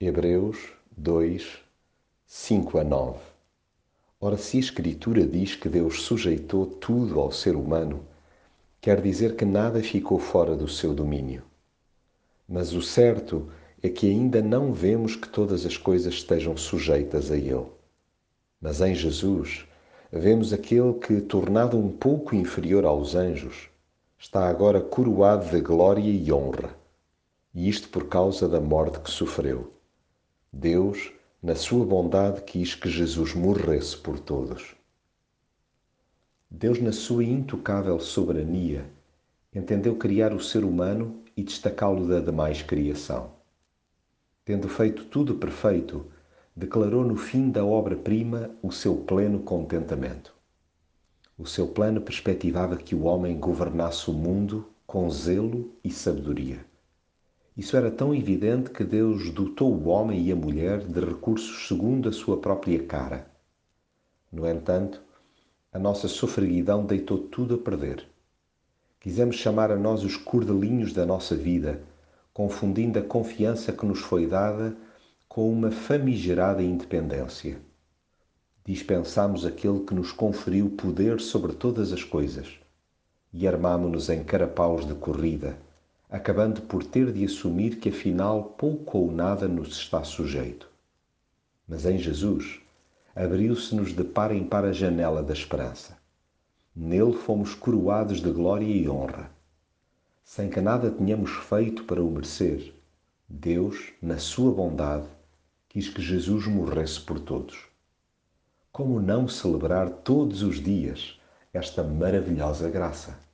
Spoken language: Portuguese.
Hebreus 2, 5 a 9 Ora, se a Escritura diz que Deus sujeitou tudo ao ser humano, quer dizer que nada ficou fora do seu domínio. Mas o certo é que ainda não vemos que todas as coisas estejam sujeitas a Ele. Mas em Jesus vemos aquele que, tornado um pouco inferior aos anjos, está agora coroado de glória e honra, e isto por causa da morte que sofreu. Deus, na sua bondade, quis que Jesus morresse por todos. Deus, na sua intocável soberania, entendeu criar o ser humano e destacá-lo da demais criação. Tendo feito tudo perfeito, declarou no fim da obra-prima o seu pleno contentamento. O seu plano perspectivava que o homem governasse o mundo com zelo e sabedoria. Isso era tão evidente que Deus dotou o homem e a mulher de recursos segundo a sua própria cara. No entanto, a nossa sofreguidão deitou tudo a perder. Quisemos chamar a nós os cordelinhos da nossa vida, confundindo a confiança que nos foi dada com uma famigerada independência. Dispensamos aquele que nos conferiu poder sobre todas as coisas e armámo-nos em carapaus de corrida, acabando por ter de assumir que afinal pouco ou nada nos está sujeito. Mas em Jesus abriu-se-nos de par em par a janela da esperança. Nele fomos coroados de glória e honra. Sem que nada tenhamos feito para o merecer, Deus, na sua bondade, quis que Jesus morresse por todos. Como não celebrar todos os dias esta maravilhosa graça?